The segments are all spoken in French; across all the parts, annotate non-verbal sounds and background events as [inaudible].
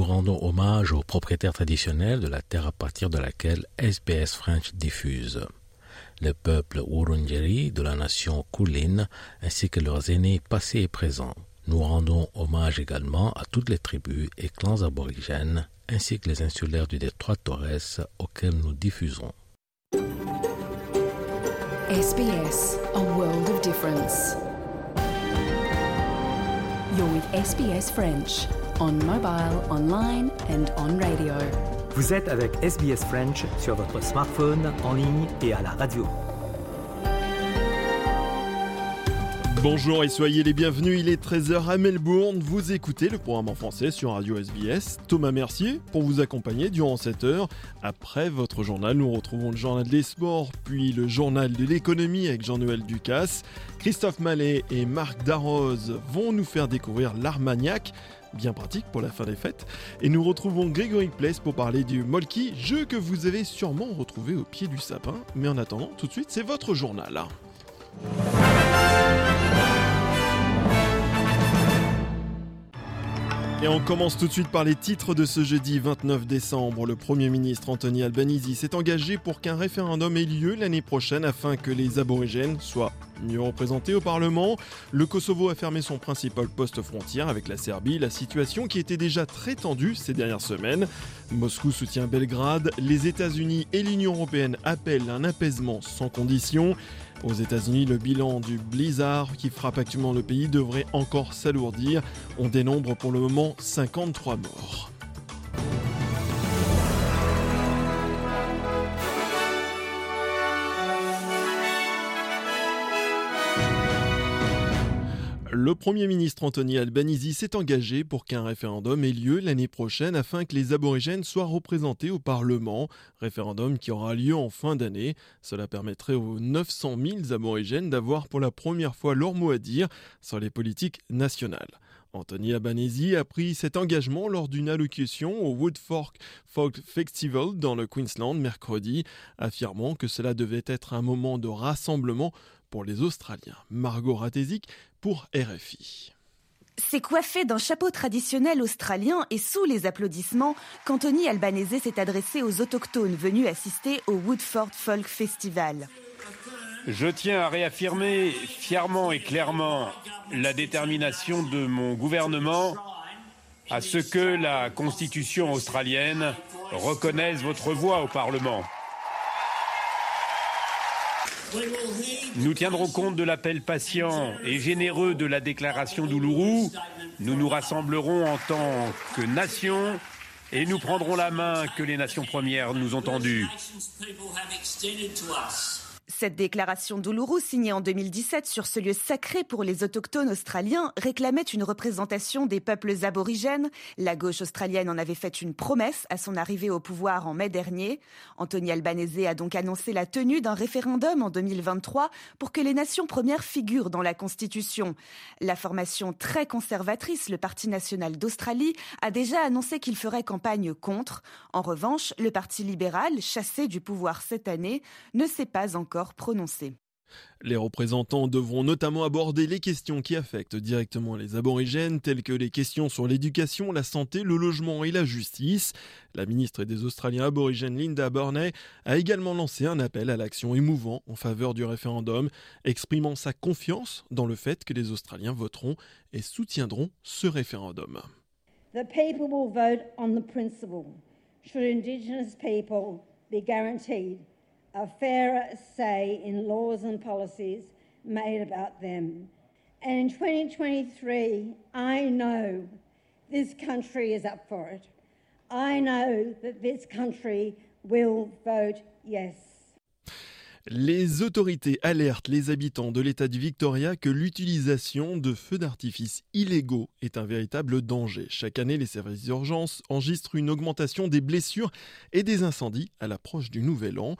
nous rendons hommage aux propriétaires traditionnels de la terre à partir de laquelle SBS French diffuse. Le peuple Wurundjeri de la nation Kulin ainsi que leurs aînés passés et présents. Nous rendons hommage également à toutes les tribus et clans aborigènes ainsi que les insulaires du détroit Torres auxquels nous diffusons. SBS, a world of difference. You're with SBS French on mobile, online and on radio. Vous êtes avec SBS French sur votre smartphone, en ligne et à la radio. Bonjour et soyez les bienvenus, il est 13h à Melbourne, vous écoutez le programme en français sur Radio SBS. Thomas Mercier pour vous accompagner durant cette heure. Après votre journal, nous retrouvons le journal des sports, puis le journal de l'économie avec Jean-Noël Ducasse. Christophe Mallet et Marc Darroze vont nous faire découvrir l'Armagnac bien pratique pour la fin des fêtes. Et nous retrouvons Grégory Place pour parler du Molki, jeu que vous avez sûrement retrouvé au pied du sapin. Mais en attendant, tout de suite, c'est votre journal. Et on commence tout de suite par les titres de ce jeudi 29 décembre. Le Premier ministre Anthony Albanese s'est engagé pour qu'un référendum ait lieu l'année prochaine afin que les aborigènes soient mieux représentés au Parlement. Le Kosovo a fermé son principal poste frontière avec la Serbie, la situation qui était déjà très tendue ces dernières semaines. Moscou soutient Belgrade, les États-Unis et l'Union européenne appellent un apaisement sans condition. Aux États-Unis, le bilan du blizzard qui frappe actuellement le pays devrait encore s'alourdir. On dénombre pour le moment 53 morts. Le Premier ministre Anthony Albanese s'est engagé pour qu'un référendum ait lieu l'année prochaine afin que les aborigènes soient représentés au Parlement. Référendum qui aura lieu en fin d'année. Cela permettrait aux 900 000 aborigènes d'avoir pour la première fois leur mot à dire sur les politiques nationales. Anthony Albanese a pris cet engagement lors d'une allocution au Woodfork Folk Festival dans le Queensland mercredi, affirmant que cela devait être un moment de rassemblement pour les Australiens. Margot Ratezik pour RFI. C'est coiffé d'un chapeau traditionnel australien et sous les applaudissements qu'Anthony Albanese s'est adressé aux autochtones venus assister au Woodford Folk Festival. Je tiens à réaffirmer fièrement et clairement la détermination de mon gouvernement à ce que la Constitution australienne reconnaisse votre voix au Parlement. Nous tiendrons compte de l'appel patient et généreux de la déclaration d'Uluru. Nous nous rassemblerons en tant que nation et nous prendrons la main que les nations premières nous ont tendue. Cette déclaration d'Uluru, signée en 2017 sur ce lieu sacré pour les autochtones australiens, réclamait une représentation des peuples aborigènes. La gauche australienne en avait fait une promesse à son arrivée au pouvoir en mai dernier. Anthony Albanese a donc annoncé la tenue d'un référendum en 2023 pour que les nations premières figurent dans la Constitution. La formation très conservatrice, le Parti national d'Australie, a déjà annoncé qu'il ferait campagne contre. En revanche, le Parti libéral, chassé du pouvoir cette année, ne s'est pas encore prononcé. Les représentants devront notamment aborder les questions qui affectent directement les aborigènes, telles que les questions sur l'éducation, la santé, le logement et la justice. La ministre des Australiens aborigènes Linda Burney a également lancé un appel à l'action émouvant en faveur du référendum, exprimant sa confiance dans le fait que les Australiens voteront et soutiendront ce référendum. The people will vote on the principle. Should Indigenous people be guaranteed a fairer say in laws and policies made about them. And in 2023, I know this country is up for it. I know that this country will vote yes. Les autorités alertent les habitants de l'État du Victoria que l'utilisation de feux d'artifice illégaux est un véritable danger. Chaque année, les services d'urgence enregistrent une augmentation des blessures et des incendies à l'approche du Nouvel An.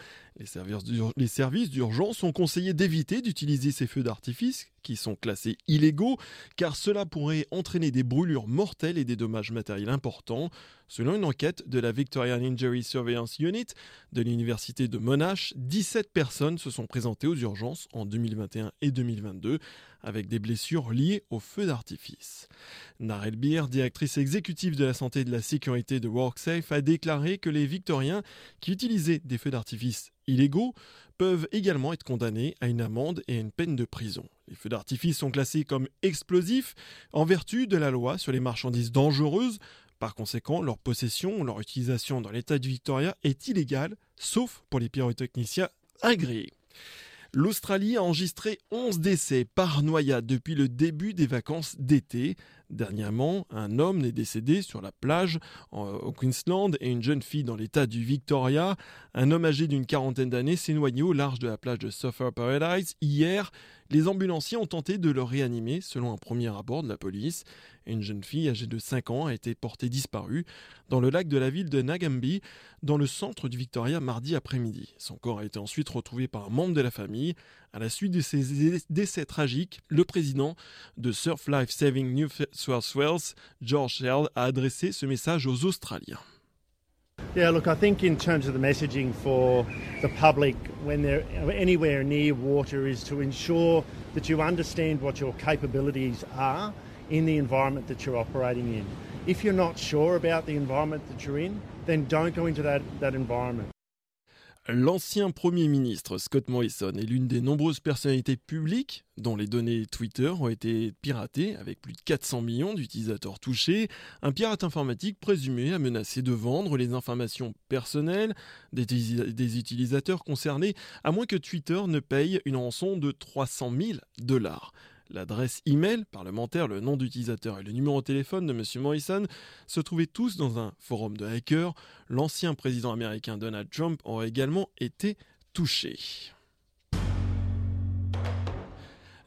Les services d'urgence sont conseillés d'éviter d'utiliser ces feux d'artifice qui sont classés illégaux, car cela pourrait entraîner des brûlures mortelles et des dommages matériels importants. Selon une enquête de la Victorian Injury Surveillance Unit de l'Université de Monash, 17 personnes se sont présentées aux urgences en 2021 et 2022 avec des blessures liées au feu d'artifice. Narel Beer, directrice exécutive de la santé et de la sécurité de WorkSafe, a déclaré que les Victoriens qui utilisaient des feux d'artifice illégaux peuvent également être condamnés à une amende et à une peine de prison. Les feux d'artifice sont classés comme explosifs en vertu de la loi sur les marchandises dangereuses. Par conséquent, leur possession ou leur utilisation dans l'État du Victoria est illégale, sauf pour les pyrotechniciens agréés. L'Australie a enregistré 11 décès par noyade depuis le début des vacances d'été. Dernièrement, un homme est décédé sur la plage au Queensland et une jeune fille dans l'état du Victoria. Un homme âgé d'une quarantaine d'années s'est noyé au large de la plage de Surfer Paradise hier. Les ambulanciers ont tenté de le réanimer selon un premier rapport de la police. Une jeune fille âgée de 5 ans a été portée disparue dans le lac de la ville de Nagambi, dans le centre du Victoria mardi après-midi. Son corps a été ensuite retrouvé par un membre de la famille. À la suite de ces décès tragiques, le président de Surf Life Saving New South Wales, George Shell, a adressé ce message aux Australiens. Yeah, look, I think in terms of the messaging for the public when they're anywhere near water is to ensure that you understand what your capabilities are in the environment that you're operating in. If you're not sure about the environment that you're in, then don't go into that, that environment. L'ancien Premier ministre Scott Morrison est l'une des nombreuses personnalités publiques dont les données Twitter ont été piratées avec plus de 400 millions d'utilisateurs touchés. Un pirate informatique présumé a menacé de vendre les informations personnelles des, utilisateurs concernés à moins que Twitter ne paye une rançon de 300 000 dollars. L'adresse email parlementaire, le nom d'utilisateur et le numéro de téléphone de M. Morrison se trouvaient tous dans un forum de hackers. L'ancien président américain Donald Trump aurait également été touché.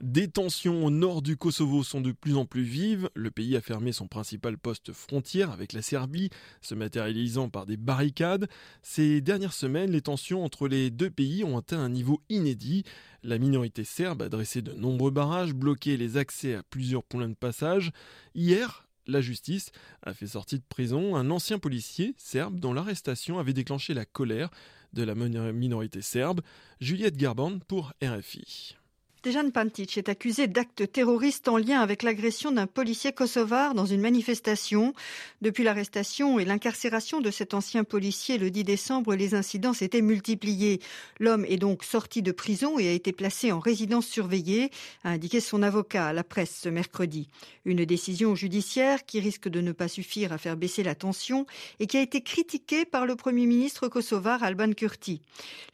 Des tensions au nord du Kosovo sont de plus en plus vives. Le pays a fermé son principal poste frontière avec la Serbie, se matérialisant par des barricades. Ces dernières semaines, les tensions entre les deux pays ont atteint un niveau inédit. La minorité serbe a dressé de nombreux barrages, bloqué les accès à plusieurs points de passage. Hier, la justice a fait sortir de prison un ancien policier serbe dont l'arrestation avait déclenché la colère de la minorité serbe, Juliette Garban pour RFI. Dejan Pantic est accusé d'actes terroristes en lien avec l'agression d'un policier kosovar dans une manifestation. Depuis l'arrestation et l'incarcération de cet ancien policier le 10 décembre, les incidents s'étaient multipliés. L'homme est donc sorti de prison et a été placé en résidence surveillée, a indiqué son avocat à la presse ce mercredi. Une décision judiciaire qui risque de ne pas suffire à faire baisser la tension et qui a été critiquée par le premier ministre kosovar Alban Kurti.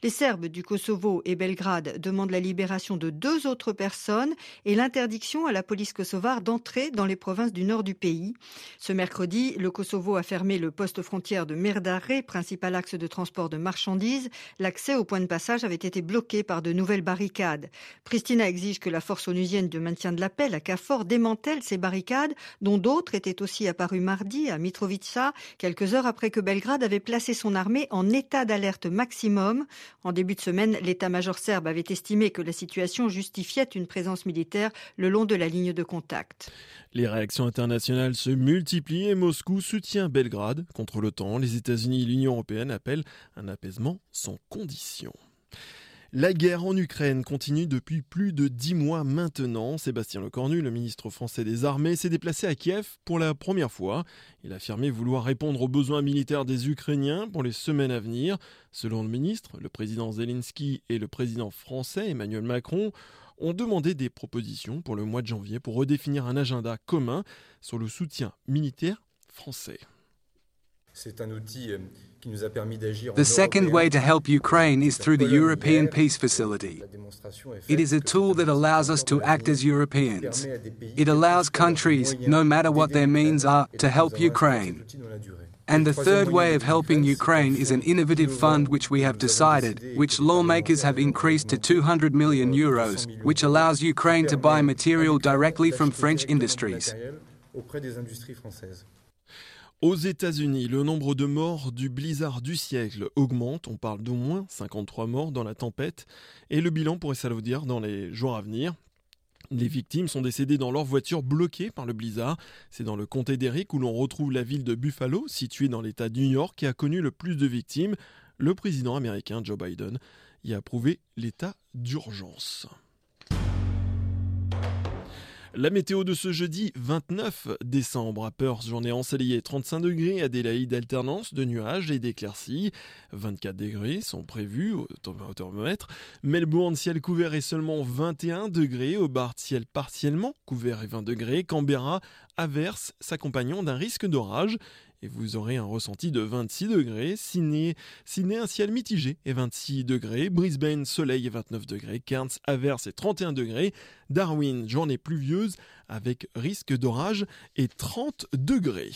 Les Serbes du Kosovo et Belgrade demandent la libération de deux autres personnes et l'interdiction à la police kosovare d'entrer dans les provinces du nord du pays. Ce mercredi, le Kosovo a fermé le poste frontière de Merdare, principal axe de transport de marchandises. L'accès au point de passage avait été bloqué par de nouvelles barricades. Pristina exige que la force onusienne de maintien de la paix, la CAFOR, démantèle ces barricades, dont d'autres étaient aussi apparues mardi à Mitrovica, quelques heures après que Belgrade avait placé son armée en état d'alerte maximum. En début de semaine, l'état-major serbe avait estimé que la situation justifiait une présence militaire le long de la ligne de contact. Les réactions internationales se multiplient et Moscou soutient Belgrade contre l'OTAN. Les États-Unis et l'Union européenne appellent un apaisement sans condition. La guerre en Ukraine continue depuis plus de dix mois maintenant. Sébastien Lecornu, le ministre français des Armées, s'est déplacé à Kiev pour la première fois. Il a affirmé vouloir répondre aux besoins militaires des Ukrainiens pour les semaines à venir. Selon le ministre, le président Zelensky et le président français Emmanuel Macron ont demandé des propositions pour le mois de janvier pour redéfinir un agenda commun sur le soutien militaire français. C'est un outil euh, qui nous a permis d'agir. The second way to help Ukraine is through the European Peace Facility. It is a tool that allows us to act as Europeans. It allows countries, no matter what their means are, to help Ukraine. And the third way of helping Ukraine is an innovative fund which we have decided, which lawmakers have increased to 200 million euros, which allows Ukraine to buy material directly from French industries. Aux États-Unis, le nombre de morts du blizzard du siècle augmente. On parle d'au moins 53 morts dans la tempête et le bilan pourrait s'alourdir dans les jours à venir. Les victimes sont décédées dans leur voiture bloquée par le blizzard. C'est dans le comté d'Eric où l'on retrouve la ville de Buffalo, située dans l'État de New York, qui a connu le plus de victimes. Le président américain Joe Biden y a approuvé l'état d'urgence. La météo de ce jeudi 29 décembre à Perth, journée ensoleillée 35 degrés, Adélaïde alternance de nuages et d'éclaircies. 24 degrés sont prévus au thermomètre. Melbourne ciel couvert et seulement 21 degrés. Hobart ciel partiellement couvert et 20 degrés. Canberra averse s'accompagnant d'un risque d'orage et vous aurez un ressenti de 26 degrés. Sydney, un ciel mitigé et 26 degrés. Brisbane, soleil et 29 degrés. Cairns, averse et 31 degrés. Darwin, journée pluvieuse avec risque d'orage et 30 degrés.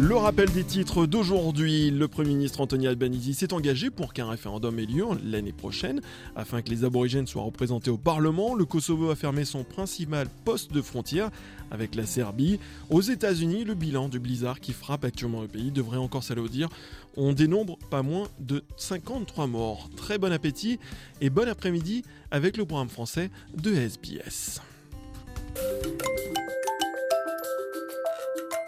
Le rappel des titres d'aujourd'hui, le Premier ministre Anthony Albanese s'est engagé pour qu'un référendum ait lieu l'année prochaine afin que les aborigènes soient représentés au Parlement. Le Kosovo a fermé son principal poste de frontière avec la Serbie. Aux États-Unis, le bilan du blizzard qui frappe actuellement le pays devrait encore s'alourdir. On dénombre pas moins de 53 morts. Très bon appétit et bon après-midi avec le programme français de SBS.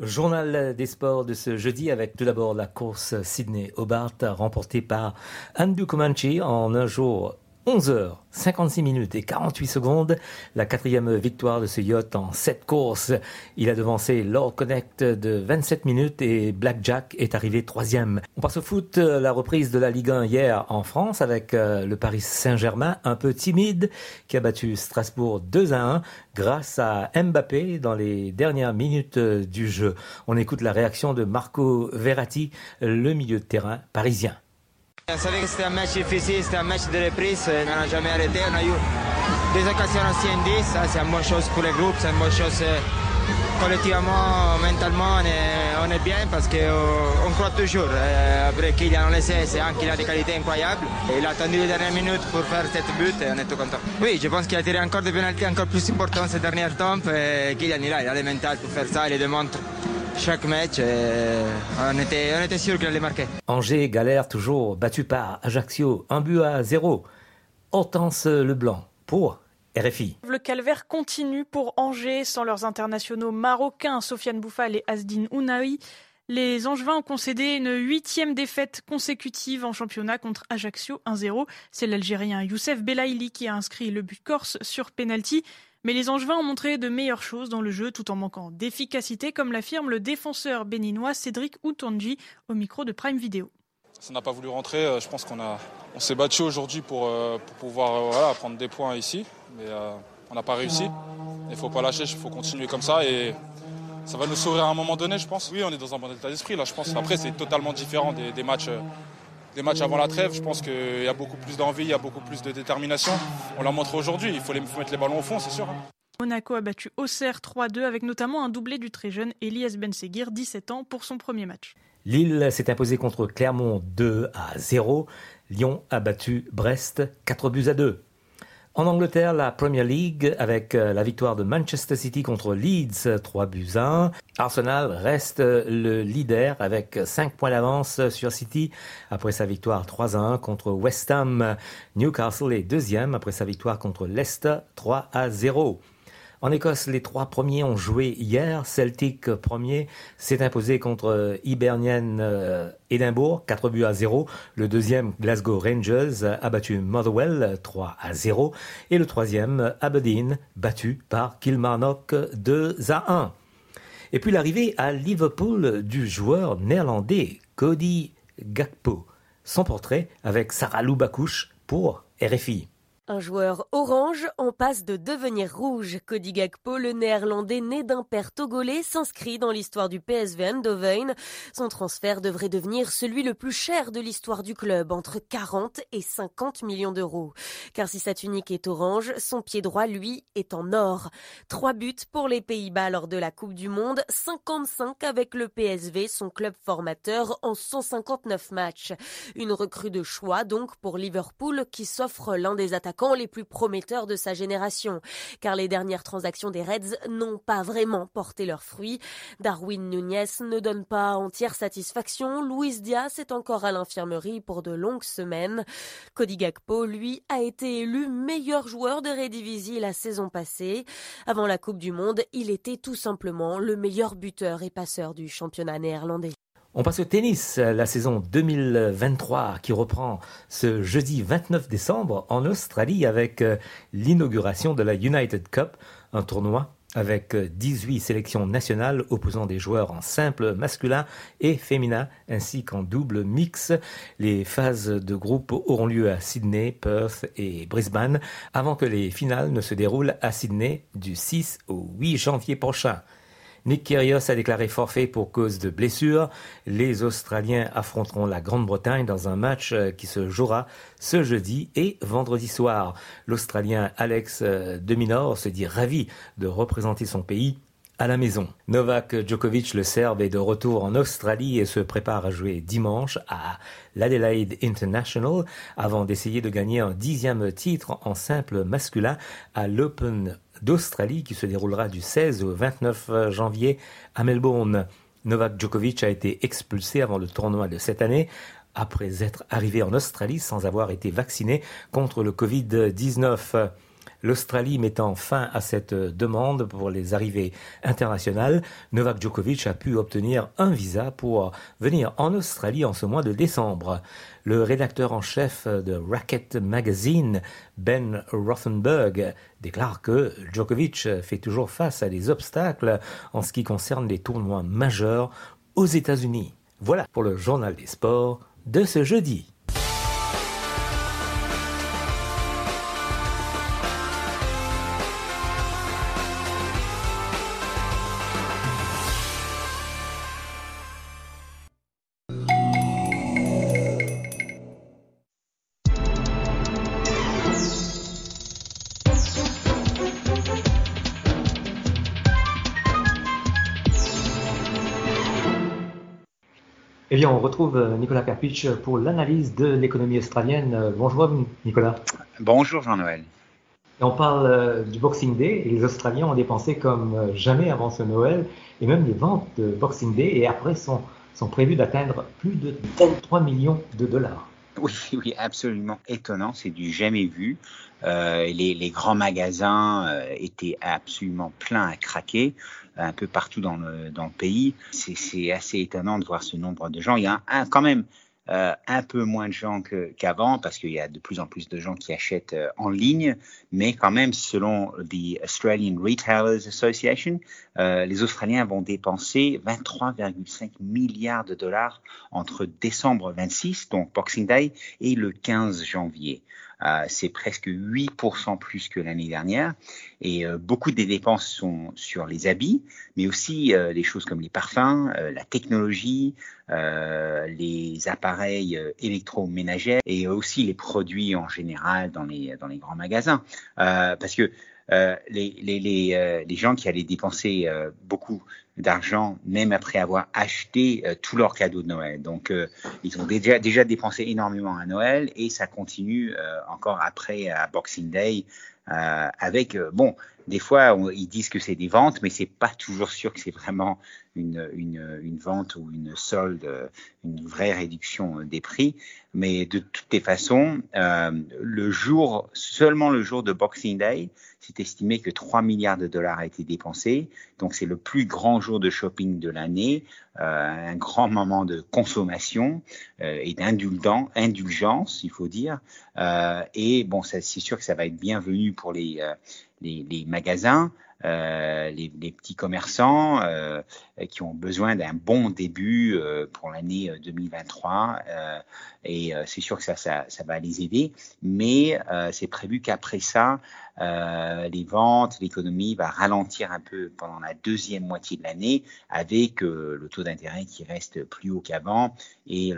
Journal des sports de ce jeudi avec tout d'abord la course Sydney-Hobart remportée par Andu Comanche en un jour 11 h 56 minutes et 48 secondes. La quatrième victoire de ce yacht en 7 courses. Il a devancé Lord Connect de 27 minutes et Blackjack est arrivé troisième. On passe au foot, la reprise de la Ligue 1 hier en France avec euh, le Paris Saint-Germain un peu timide qui a battu Strasbourg 2 à 1 grâce à Mbappé dans les dernières minutes euh, du jeu. On écoute la réaction de Marco Verratti, le milieu de terrain parisien. Savait que c'était un match difficile, c'était un match de reprise, on n'a jamais arrêté, on a eu des occasions aussi en 10, ça c'est une bonne chose pour le groupe, c'est une bonne euh, collectivement, mentalement, on est, on est bien parce qu'on croit toujours. Après Kylian, on le sait, c'est un qui a des qualités incroyables. Il a attendu les dernières minutes pour faire cette but et on est tout. Oui, je pense qu'il a tiré encore des pénalités encore plus importants ces dernières temps. Et Kylian, il a, il a le mental pour faire ça, il le démontre chaque match, on, était, on était sûr qu'il allait marquer. Angers galère toujours, battu par Ajaccio, un but à zéro. Hortense Leblanc pour RFI. Le calvaire continue pour Angers sans leurs internationaux marocains Sofiane Bouffal et Asdin Ounahi. Les Angevins ont concédé une huitième défaite consécutive en championnat contre Ajaccio 1-0. C'est l'Algérien Youssef Belaïli qui a inscrit le but corse sur penalty. Mais les Angevins ont montré de meilleures choses dans le jeu tout en manquant d'efficacité, comme l'affirme le défenseur béninois Cédric Outonji au micro de Prime Video. Ça n'a pas voulu rentrer. Euh, je pense qu'on a, on s'est battu aujourd'hui pour, euh, pouvoir euh, prendre des points ici, mais on n'a pas réussi. Il ne faut pas lâcher, il faut continuer comme ça et ça va nous sourire à un moment donné, je pense. Oui, on est dans un bon état d'esprit là, je pense. Après, c'est totalement différent des, matchs des matchs avant la trêve. Je pense qu'il y a beaucoup plus d'envie, il y a beaucoup plus de détermination. On l'a montré aujourd'hui, il faut, les, mettre les ballons au fond, c'est sûr. Hein. Monaco a battu Auxerre 3-2 avec notamment un doublé du très jeune Elias Benseguir, 17 ans, pour son premier match. Lille s'est imposé contre Clermont 2 à 0. Lyon a battu Brest 4 buts à 2. En Angleterre, la Premier League avec euh, la victoire de Manchester City contre Leeds, 3 buts 1. Arsenal reste le leader avec 5 points d'avance sur City après sa victoire 3 1 contre West Ham. Newcastle est deuxième après sa victoire contre Leicester 3 à 0. En Écosse, les trois premiers ont joué hier. Celtic premier s'est imposé contre Hibernian euh, Edinburgh, 4 buts à 0. Le deuxième, Glasgow Rangers, a battu Motherwell, 3 à 0. Et le troisième, Aberdeen, battu par Kilmarnock, 2 à 1. Et puis l'arrivée à Liverpool du joueur néerlandais Cody Gakpo. Son portrait avec Sarah Loubakouche pour RFI. Un joueur orange en passe de devenir rouge. Cody Gakpo, le néerlandais né d'un père togolais, s'inscrit dans l'histoire du PSV Eindhoven. Son transfert devrait devenir celui le plus cher de l'histoire du club, entre 40 et 50 millions d'euros. Car si sa tunique est orange, son pied droit, lui, est en or. Trois buts pour les Pays-Bas lors de la Coupe du Monde, 55 avec le PSV, son club formateur, en 159 matchs. Une recrue de choix donc pour Liverpool qui s'offre l'un des attaquants les plus prometteurs de sa génération, car les dernières transactions des Reds n'ont pas vraiment porté leurs fruits. Darwin Nunez ne donne pas entière satisfaction, Luis Diaz est encore à l'infirmerie pour de longues semaines. Cody Gakpo, lui, a été élu meilleur joueur de Redivisie la saison passée. Avant la Coupe du Monde, il était tout simplement le meilleur buteur et passeur du championnat néerlandais. On passe au tennis, la saison 2023 qui reprend ce jeudi 29 décembre en Australie avec euh, l'inauguration de la United Cup, un tournoi avec 18 euh, sélections nationales opposant des joueurs en simple masculin et féminin ainsi qu'en double mix. Les phases de groupe auront lieu à Sydney, Perth et Brisbane avant que les finales ne se déroulent à Sydney du 6 au 8 janvier prochain. Nick Kyrgios a déclaré forfait pour cause de blessure. Les Australiens affronteront la Grande-Bretagne dans un match euh, qui se jouera ce jeudi et vendredi soir. L'Australien Alex euh, Deminor se dit ravi de représenter son pays à la maison. Novak Djokovic, le Serbe, est de retour en Australie et se prépare à jouer dimanche à l'Adelaide International avant d'essayer de gagner un dixième titre en simple masculin à l'Open d'Australie qui se déroulera du 16 au 29 janvier à Melbourne. Novak Djokovic a été expulsé avant le tournoi de cette année après être arrivé en Australie sans avoir été vacciné contre le Covid-19. L'Australie mettant fin à cette demande pour les arrivées internationales, Novak Djokovic a pu obtenir un visa pour venir en Australie en ce mois de décembre. Le rédacteur en chef de Racket Magazine, Ben Rothenberg, déclare que Djokovic fait toujours face à des obstacles en ce qui concerne les tournois majeurs aux États-Unis. Voilà pour le journal des sports de ce jeudi. On retrouve euh, Nicolas Perpich pour l'analyse de l'économie australienne. Euh, bonjour Nicolas. Bonjour Jean-Noël. on parle euh, du Boxing Day et les Australiens ont dépensé comme jamais avant ce Noël et même les ventes de Boxing Day et après sont, sont prévues d'atteindre plus de 23 millions de dollars. Oui, [laughs] oui, absolument étonnant, c'est du jamais vu. les, les, grands magasins étaient absolument pleins à craquer un peu partout dans le, dans le pays. C'est assez étonnant de voir ce nombre de gens. Il y a quand même euh, un peu moins de gens qu'avant parce qu'il y a de plus en plus de gens qui achètent euh, en ligne, mais quand même, selon the Australian Retailers Association, euh, les Australiens vont dépenser 23,5 milliards de dollars entre décembre 26, donc Boxing Day, et le 15 janvier. Euh, c'est presque 8% plus que l'année dernière. Et euh, beaucoup des dépenses sont sur les habits, mais aussi euh, les choses comme les parfums, la technologie, les appareils électroménagers et aussi les produits en général dans les, dans les grands magasins. parce que les, les, les, les, gens qui allaient dépenser beaucoup d'argent, même après avoir acheté tous leurs cadeaux de Noël. Donc, ils ont déjà, déjà dépensé énormément à Noël et ça continue encore après à Boxing Day euh, avec, euh, bon, des fois, ils disent que c'est des ventes, mais c'est pas toujours sûr que c'est vraiment une, une, une, vente ou une solde, une vraie réduction des prix. Mais de toutes les façons, euh, le jour, seulement le jour de Boxing Day, c'est estimé que 3 milliards de dollars a été dépensés. Donc, c'est le plus grand jour de shopping de l'année, euh, un grand moment de consommation euh, et d'indulgence, il faut dire. Euh, et bon, c'est sûr que ça va être bienvenu pour les, les, les magasins. Euh, les, les, petits commerçants euh, qui ont besoin d'un bon début euh, pour l'année 2023. et c'est sûr que ça, ça, ça, va les aider, mais c'est prévu qu'après ça, les ventes, l'économie va ralentir un peu pendant la deuxième moitié de l'année avec le taux d'intérêt qui reste plus haut qu'avant et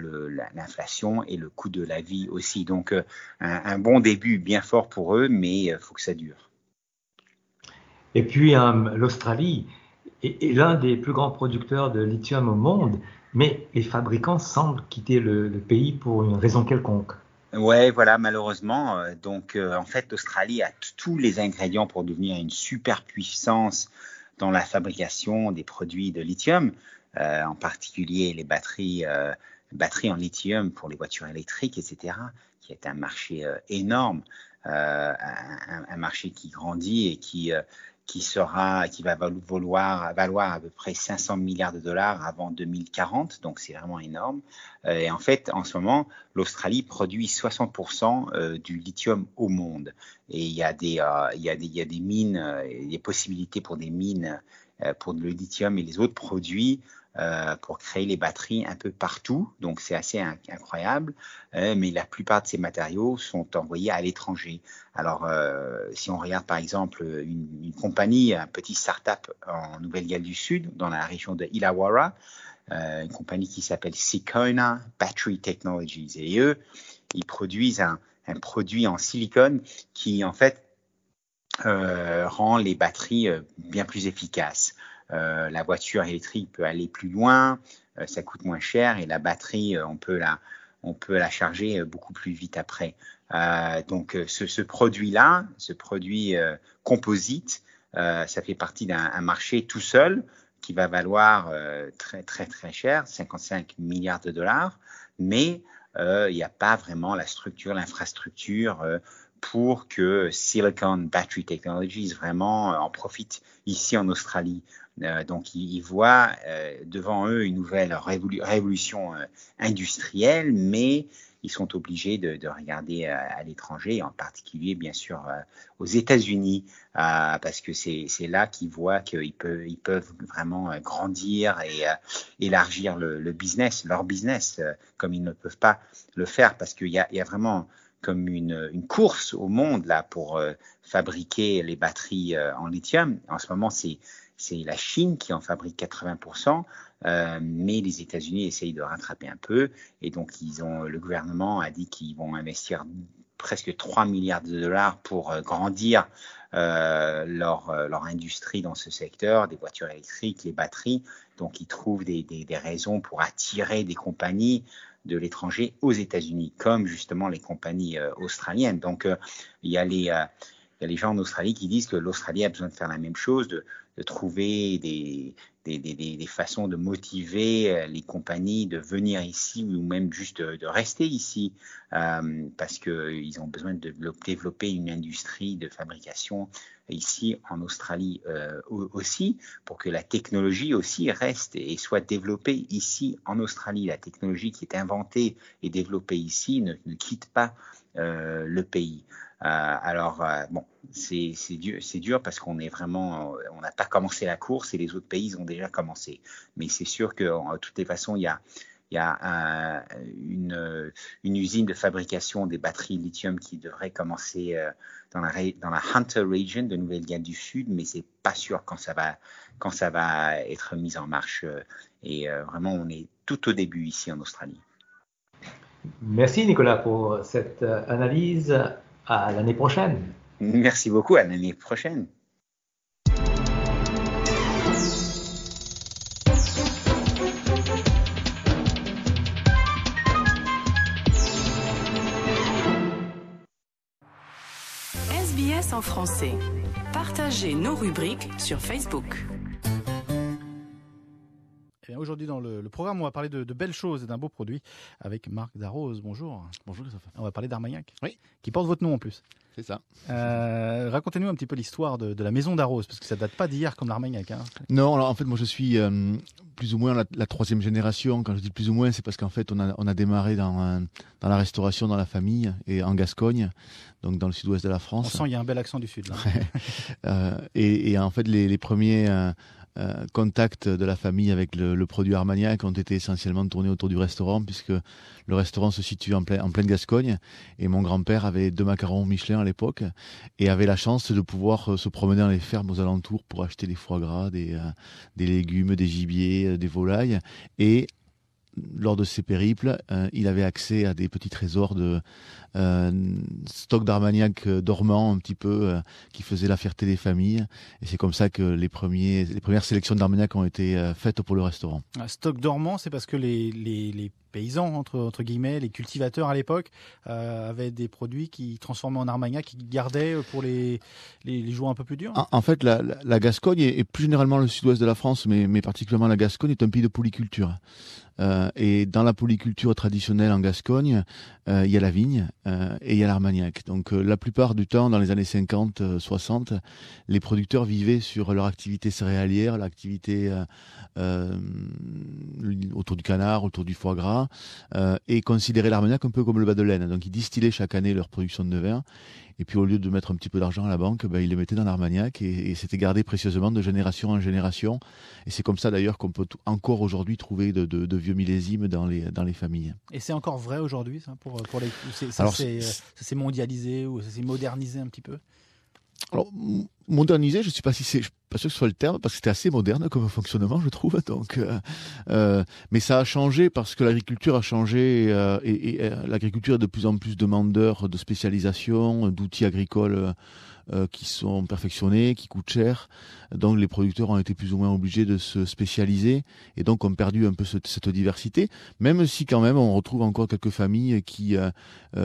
l'inflation et le coût de la vie aussi. Donc un, un bon début bien fort pour eux, mais il faut que ça dure. Et puis euh, l'Australie est, l'un des plus grands producteurs de lithium au monde, mais les fabricants semblent quitter le, pays pour une raison quelconque. Ouais, voilà, malheureusement. Euh, donc, euh, en fait, l'Australie a tous les ingrédients pour devenir une superpuissance dans la fabrication des produits de lithium, en particulier les batteries, batteries en lithium pour les voitures électriques, etc., qui est un marché énorme, un, marché qui grandit et qui qui sera, qui va valoir, valoir à peu près 500 milliards de dollars avant 2040, donc c'est vraiment énorme. Euh, et en fait, en ce moment, l'Australie produit 60% euh, du lithium au monde. Et il y a des, euh, il y a des, il y a des mines, des possibilités pour des mines pour le lithium et les autres produits euh, pour créer les batteries un peu partout. Donc c'est assez incroyable. Euh, mais la plupart de ces matériaux sont envoyés à l'étranger. Alors euh, si on regarde par exemple une, compagnie, un petit start-up en Nouvelle-Galles du Sud, dans la région de Illawarra, une compagnie qui s'appelle Sicona Battery Technologies. Et eux, ils produisent un, produit en silicone qui en fait rend les batteries bien plus efficaces. Euh, la voiture électrique peut aller plus loin, euh, ça coûte moins cher et la batterie, euh, on peut la, on peut la charger beaucoup plus vite après. donc ce, ce produit-là, ce produit composite, ça fait partie d'un marché tout seul qui va valoir très très très cher, 55 milliards de dollars, mais il n'y a pas vraiment la structure, l'infrastructure pour que Silicon Battery Technologies vraiment en profite ici en Australie. Euh, donc, ils, voient euh, devant eux une nouvelle révolution euh, industrielle, mais ils sont obligés de, de regarder à l'étranger, en particulier, bien sûr, aux États-Unis, parce que c'est là qu'ils voient qu'ils peuvent, vraiment grandir et élargir le, business, leur business, comme ils ne peuvent pas le faire, parce qu'il y a vraiment comme une, course au monde là pour fabriquer les batteries en lithium. En ce moment, c'est la Chine qui en fabrique 80%, euh, mais les États-Unis essayent de rattraper un peu. Et donc, ils ont, le gouvernement a dit qu'ils vont investir presque 3 milliards de dollars pour euh, grandir euh, leur, euh, industrie dans ce secteur, des voitures électriques, les batteries. Donc, ils trouvent des raisons pour attirer des compagnies de l'étranger aux États-Unis, comme justement les compagnies euh, australiennes. Donc, il y a les il y a les gens en Australie qui disent que l'Australie a besoin de faire la même chose, de trouver des, des, façons de motiver euh, les compagnies de venir ici ou même juste de, rester ici euh, parce qu'ils ont besoin de développer une industrie de fabrication ici en Australie euh, aussi pour que la technologie aussi reste et soit développée ici en Australie. La technologie qui est inventée et développée ici ne, quitte pas le pays. Euh, alors, euh, bon, c'est dur, dur parce qu'on on n'a pas commencé la course et les autres pays ont déjà commencé. Mais c'est sûr que, de toutes les façons, il y a, une, usine de fabrication des batteries lithium qui devrait commencer dans la, la Hunter Region de Nouvelle-Galles du Sud, mais c'est pas sûr quand ça va, quand ça va être mis en marche. Et vraiment, on est tout au début ici en Australie. Merci Nicolas pour cette analyse. À l'année prochaine. Merci beaucoup, à l'année prochaine. SBS en français. Partagez nos rubriques sur Facebook. Aujourd'hui, dans le, programme, on va parler de, belles choses et d'un beau produit avec Marc Darroze. Bonjour. Bonjour, Christophe. On va parler d'Armagnac. Oui. Qui porte votre nom en plus. C'est ça. Euh, racontez-nous un petit peu l'histoire de, la maison d'Arrose, parce que ça date pas d'hier comme l'Armagnac. Hein. Non, alors en fait, moi je suis euh, plus ou moins la, troisième génération. Quand je dis plus ou moins, c'est parce qu'en fait, on a, démarré dans, euh, dans la restauration dans la famille et en Gascogne, donc dans le sud-ouest de la France. On sent il y a un bel accent du sud. Là. [laughs] et, en fait, les, les premiers euh, contact de la famille avec le, produit Armagnac ont été essentiellement tournés autour du restaurant, puisque le restaurant se situe en, en pleine Gascogne. Et mon grand-père avait deux macarons Michelin à l'époque et avait la chance de pouvoir euh, se promener dans les fermes aux alentours pour acheter des foie gras, des, euh, des légumes, des gibiers, des volailles. Et lors de ces périples, il avait accès à des petits trésors de, stock d'Armagnac euh, dormant un petit peu euh, qui faisait la fierté des familles. Et c'est comme ça que les, premiers, les premières sélections d'Armagnac ont été faites pour le restaurant. Un stock dormant, c'est parce que les, les, les paysans, entre, entre, guillemets, les cultivateurs à l'époque, avaient des produits qui transformaient en Armagnac, qui gardaient pour les, les, les jours un peu plus durs En, fait, la, la, Gascogne et, plus généralement le sud-ouest de la France, mais, mais particulièrement la Gascogne, est un pays de polyculture. Euh, et dans la polyculture traditionnelle en Gascogne, euh, il y a la vigne, euh, et il y a l'Armagnac. Donc euh, la plupart du temps, dans les années 50-60, les producteurs vivaient sur leur activité céréalière, l'activité autour du canard, autour du foie gras, et considéraient l'Armagnac un peu comme le bas de laine. Donc ils distillaient chaque année leur production de vin et puis au lieu de mettre un petit peu d'argent à la banque, ben, il le mettait dans l'Armagnac et, c'était gardé précieusement de génération en génération. Et c'est comme ça d'ailleurs qu'on peut encore aujourd'hui trouver de, vieux millésimes dans les, dans les familles. Et c'est encore vrai aujourd'hui ça pour, pour les, ça s'est mondialisé ou ça s'est modernisé un petit peu? Alors, modernisé, je ne sais pas si c'est, pas sûr que ce soit le terme, parce que c'était assez moderne comme fonctionnement, je trouve. Donc, euh, euh, mais ça a changé parce que l'agriculture a changé euh, et, l'agriculture est de plus en plus demandeur de spécialisation, d'outils agricoles qui sont perfectionnés, qui coûtent cher. Donc, les producteurs ont été plus ou moins obligés de se spécialiser et donc ont perdu un peu cette diversité. Même si quand même on retrouve encore quelques familles qui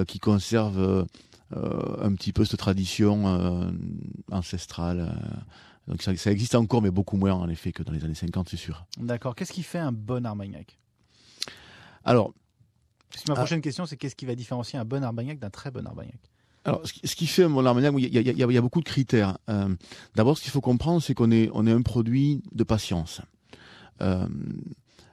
qui conservent un petit peu cette tradition euh, ancestrale. Euh. Donc ça, ça, existe encore, mais beaucoup moins en effet que dans les années 50, c'est sûr. D'accord. Qu'est-ce qui fait un bon Armagnac? Alors, ma prochaine question, c'est qu'est-ce qui va différencier un bon Armagnac d'un très bon Armagnac? Alors, ce qui fait un bon Armagnac, il y, il y, a beaucoup de critères. D'abord, ce qu'il faut comprendre, c'est qu'on est, on est un produit de patience.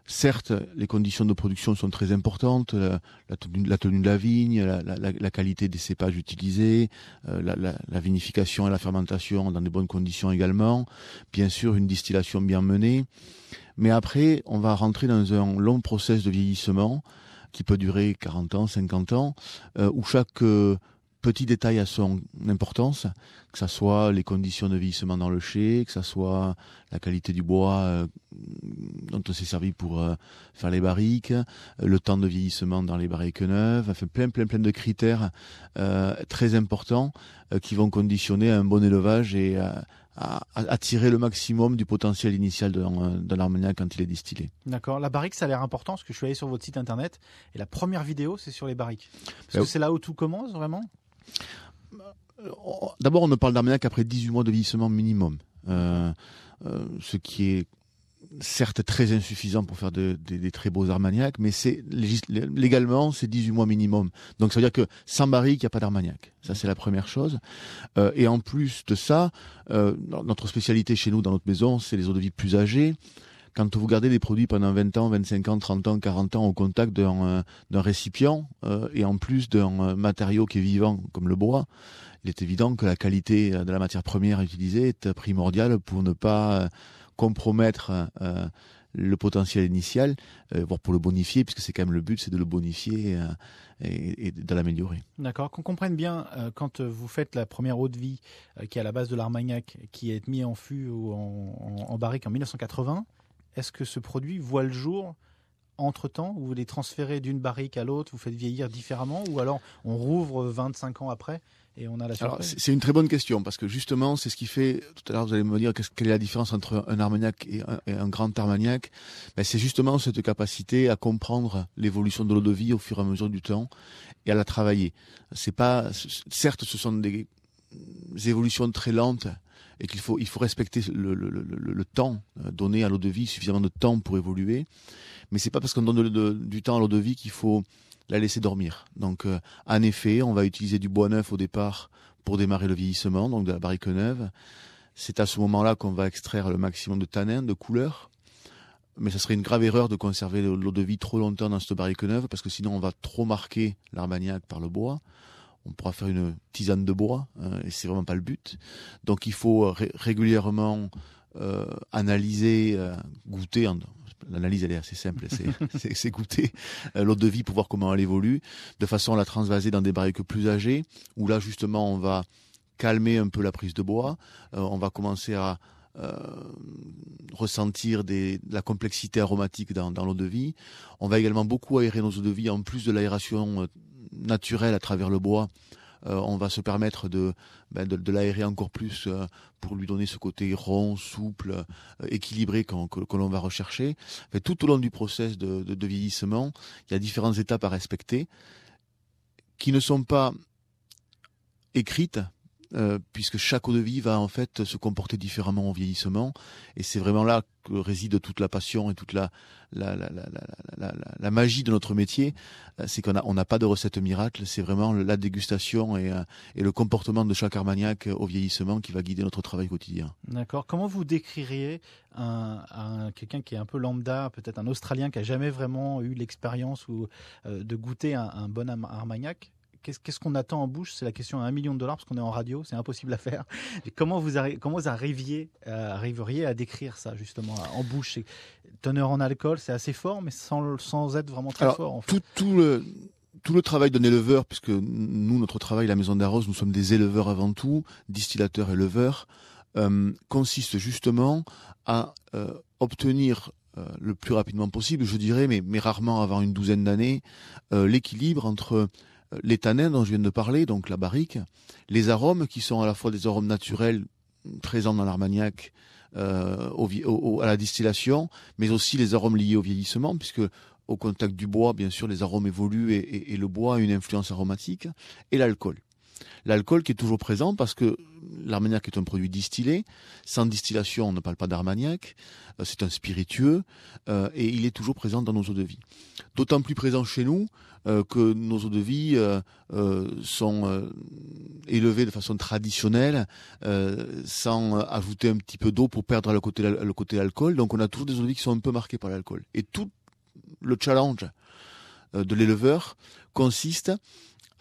Certes, les conditions de production sont très importantes, la, tenue, de la vigne, la, qualité des cépages utilisés, euh, la, vinification et la fermentation dans de bonnes conditions également, bien sûr une distillation bien menée. Mais après, on va rentrer dans un long process de vieillissement qui peut durer 40 ans, 50 ans, euh, où chaque euh, petit détail a son importance, que ce soit les conditions de vieillissement dans le chai, que ce soit la qualité du bois euh, dont on s'est servi pour euh, faire les barriques, euh, le temps de vieillissement dans les barriques neuves, enfin plein plein plein de critères très importants qui vont conditionner un bon élevage et à, tirer le maximum du potentiel initial de l'armagnac quand il est distillé. D'accord. La barrique, ça a l'air important parce que je suis allé sur votre site internet et la première vidéo, c'est sur les barriques. Parce que c'est là où tout commence vraiment? D'abord, on ne parle d'Armagnac qu'après 18 mois de vieillissement minimum. Euh, euh, ce qui est certes très insuffisant pour faire des très beaux armagnacs, mais c'est légalement c'est 18 mois minimum. Donc ça veut dire que sans barrique, il n'y a pas d'armagnac. Ça c'est la première chose. Euh, et en plus de ça, notre spécialité chez nous dans notre maison, c'est les eaux de vie plus âgées quand vous gardez des produits pendant 20 ans, 25 ans, 30 ans, 40 ans au contact d'un euh, récipient euh, et en plus d'un euh, matériau qui est vivant comme le bois, il est évident que la qualité de la matière première utilisée est primordiale pour ne pas compromettre le potentiel initial, voire pour le bonifier, puisque c'est quand même le but, c'est de le bonifier et, de l'améliorer. D'accord, qu'on comprenne bien, quand vous faites la première eau de vie qui est à la base de l'Armagnac, qui est mis en fût ou en barrique en 1980, est-ce que ce produit voit le jour entre-temps? Vous les transférez d'une barrique à l'autre, vous faites vieillir différemment? Ou alors on rouvre 25 ans après et on a la surprise? c'est une très bonne question parce que justement, c'est ce qui fait. Tout à l'heure, vous allez me dire quelle est la différence entre un Armagnac et un, et un grand Armagnac? Ben, c'est justement cette capacité à comprendre l'évolution de l'eau de vie au fur et à mesure du temps et à la travailler. C'est pas, certes, ce sont des évolutions très lentes et qu'il faut, il faut respecter le, le, le, temps euh, donné à l'eau de vie, suffisamment de temps pour évoluer. Mais c'est pas parce qu'on donne du temps à l'eau de vie qu'il faut la laisser dormir. Donc, euh, en effet, on va utiliser du bois neuf au départ pour démarrer le vieillissement, donc de la barrique neuve. C'est à ce moment-là qu'on va extraire le maximum de tanins, de couleurs. Mais ce serait une grave erreur de conserver l'eau de vie trop longtemps dans cette barrique neuve, parce que sinon on va trop marquer l'armagnac par le bois on pourra faire une tisane de bois, hein, et c'est vraiment pas le but. Donc il faut régulièrement euh, analyser, euh, goûter. L'analyse elle est assez simple, [laughs] c'est goûter euh, l'eau de vie pour voir comment elle évolue, de façon à la transvaser dans des barriques plus âgées, où là justement on va calmer un peu la prise de bois, on va commencer à ressentir des, la complexité aromatique dans, dans l'eau de vie. On va également beaucoup aérer nos eaux de vie en plus de l'aération naturel à travers le bois, euh, on va se permettre de, ben de, l'aérer encore plus euh, pour lui donner ce côté rond, souple, euh, équilibré que, l'on va rechercher. tout au long du process de, de, vieillissement, il y a différentes étapes à respecter qui ne sont pas écrites, euh, puisque chaque eau de vie va en fait se comporter différemment au vieillissement. Et c'est vraiment là que réside toute la passion et toute la, la, la, la, la magie de notre métier. Euh, c'est qu'on n'a on n'a pas de recette miracle, c'est vraiment la dégustation et, euh, et, le comportement de chaque armagnac au vieillissement qui va guider notre travail quotidien. D'accord. Comment vous décririez un, un quelqu'un qui est un peu lambda, peut-être un Australien qui a jamais vraiment eu l'expérience de goûter un, un bon armagnac? Qu'est-ce qu'on attend en bouche? C'est la question à un million de dollars parce qu'on est en radio, c'est impossible à faire. comment vous, comment vous arriviez, euh, arriveriez à décrire ça justement en bouche? Teneur en alcool, c'est assez fort, mais sans, sans être vraiment très fort. En fait. tout, tout le tout le travail d'un éleveur, puisque nous, notre travail, la Maison d'Arros, nous sommes des éleveurs avant tout, distillateurs, éleveurs, euh, consiste justement à euh, obtenir euh, le plus rapidement possible, je dirais, mais, mais rarement avant une douzaine d'années, l'équilibre entre les tanins dont je viens de parler, donc la barrique, les arômes qui sont à la fois des arômes naturels présents dans l'armagnac euh, à la distillation, mais aussi les arômes liés au vieillissement, puisque au contact du bois, bien sûr, les arômes évoluent et, et le bois a une influence aromatique, et l'alcool. L'alcool qui est toujours présent parce que l'armagnac est un produit distillé. Sans distillation, on ne parle pas d'armagnac. Euh, c'est un spiritueux euh, et il est toujours présent dans nos eaux de vie. D'autant plus présent chez nous euh, que nos eaux de vie sont élevées de façon traditionnelle, sans ajouter un petit peu d'eau pour perdre le côté le côté alcool. Donc on a toujours des eaux de vie qui sont un peu marquées par l'alcool. Et tout le challenge de l'éleveur consiste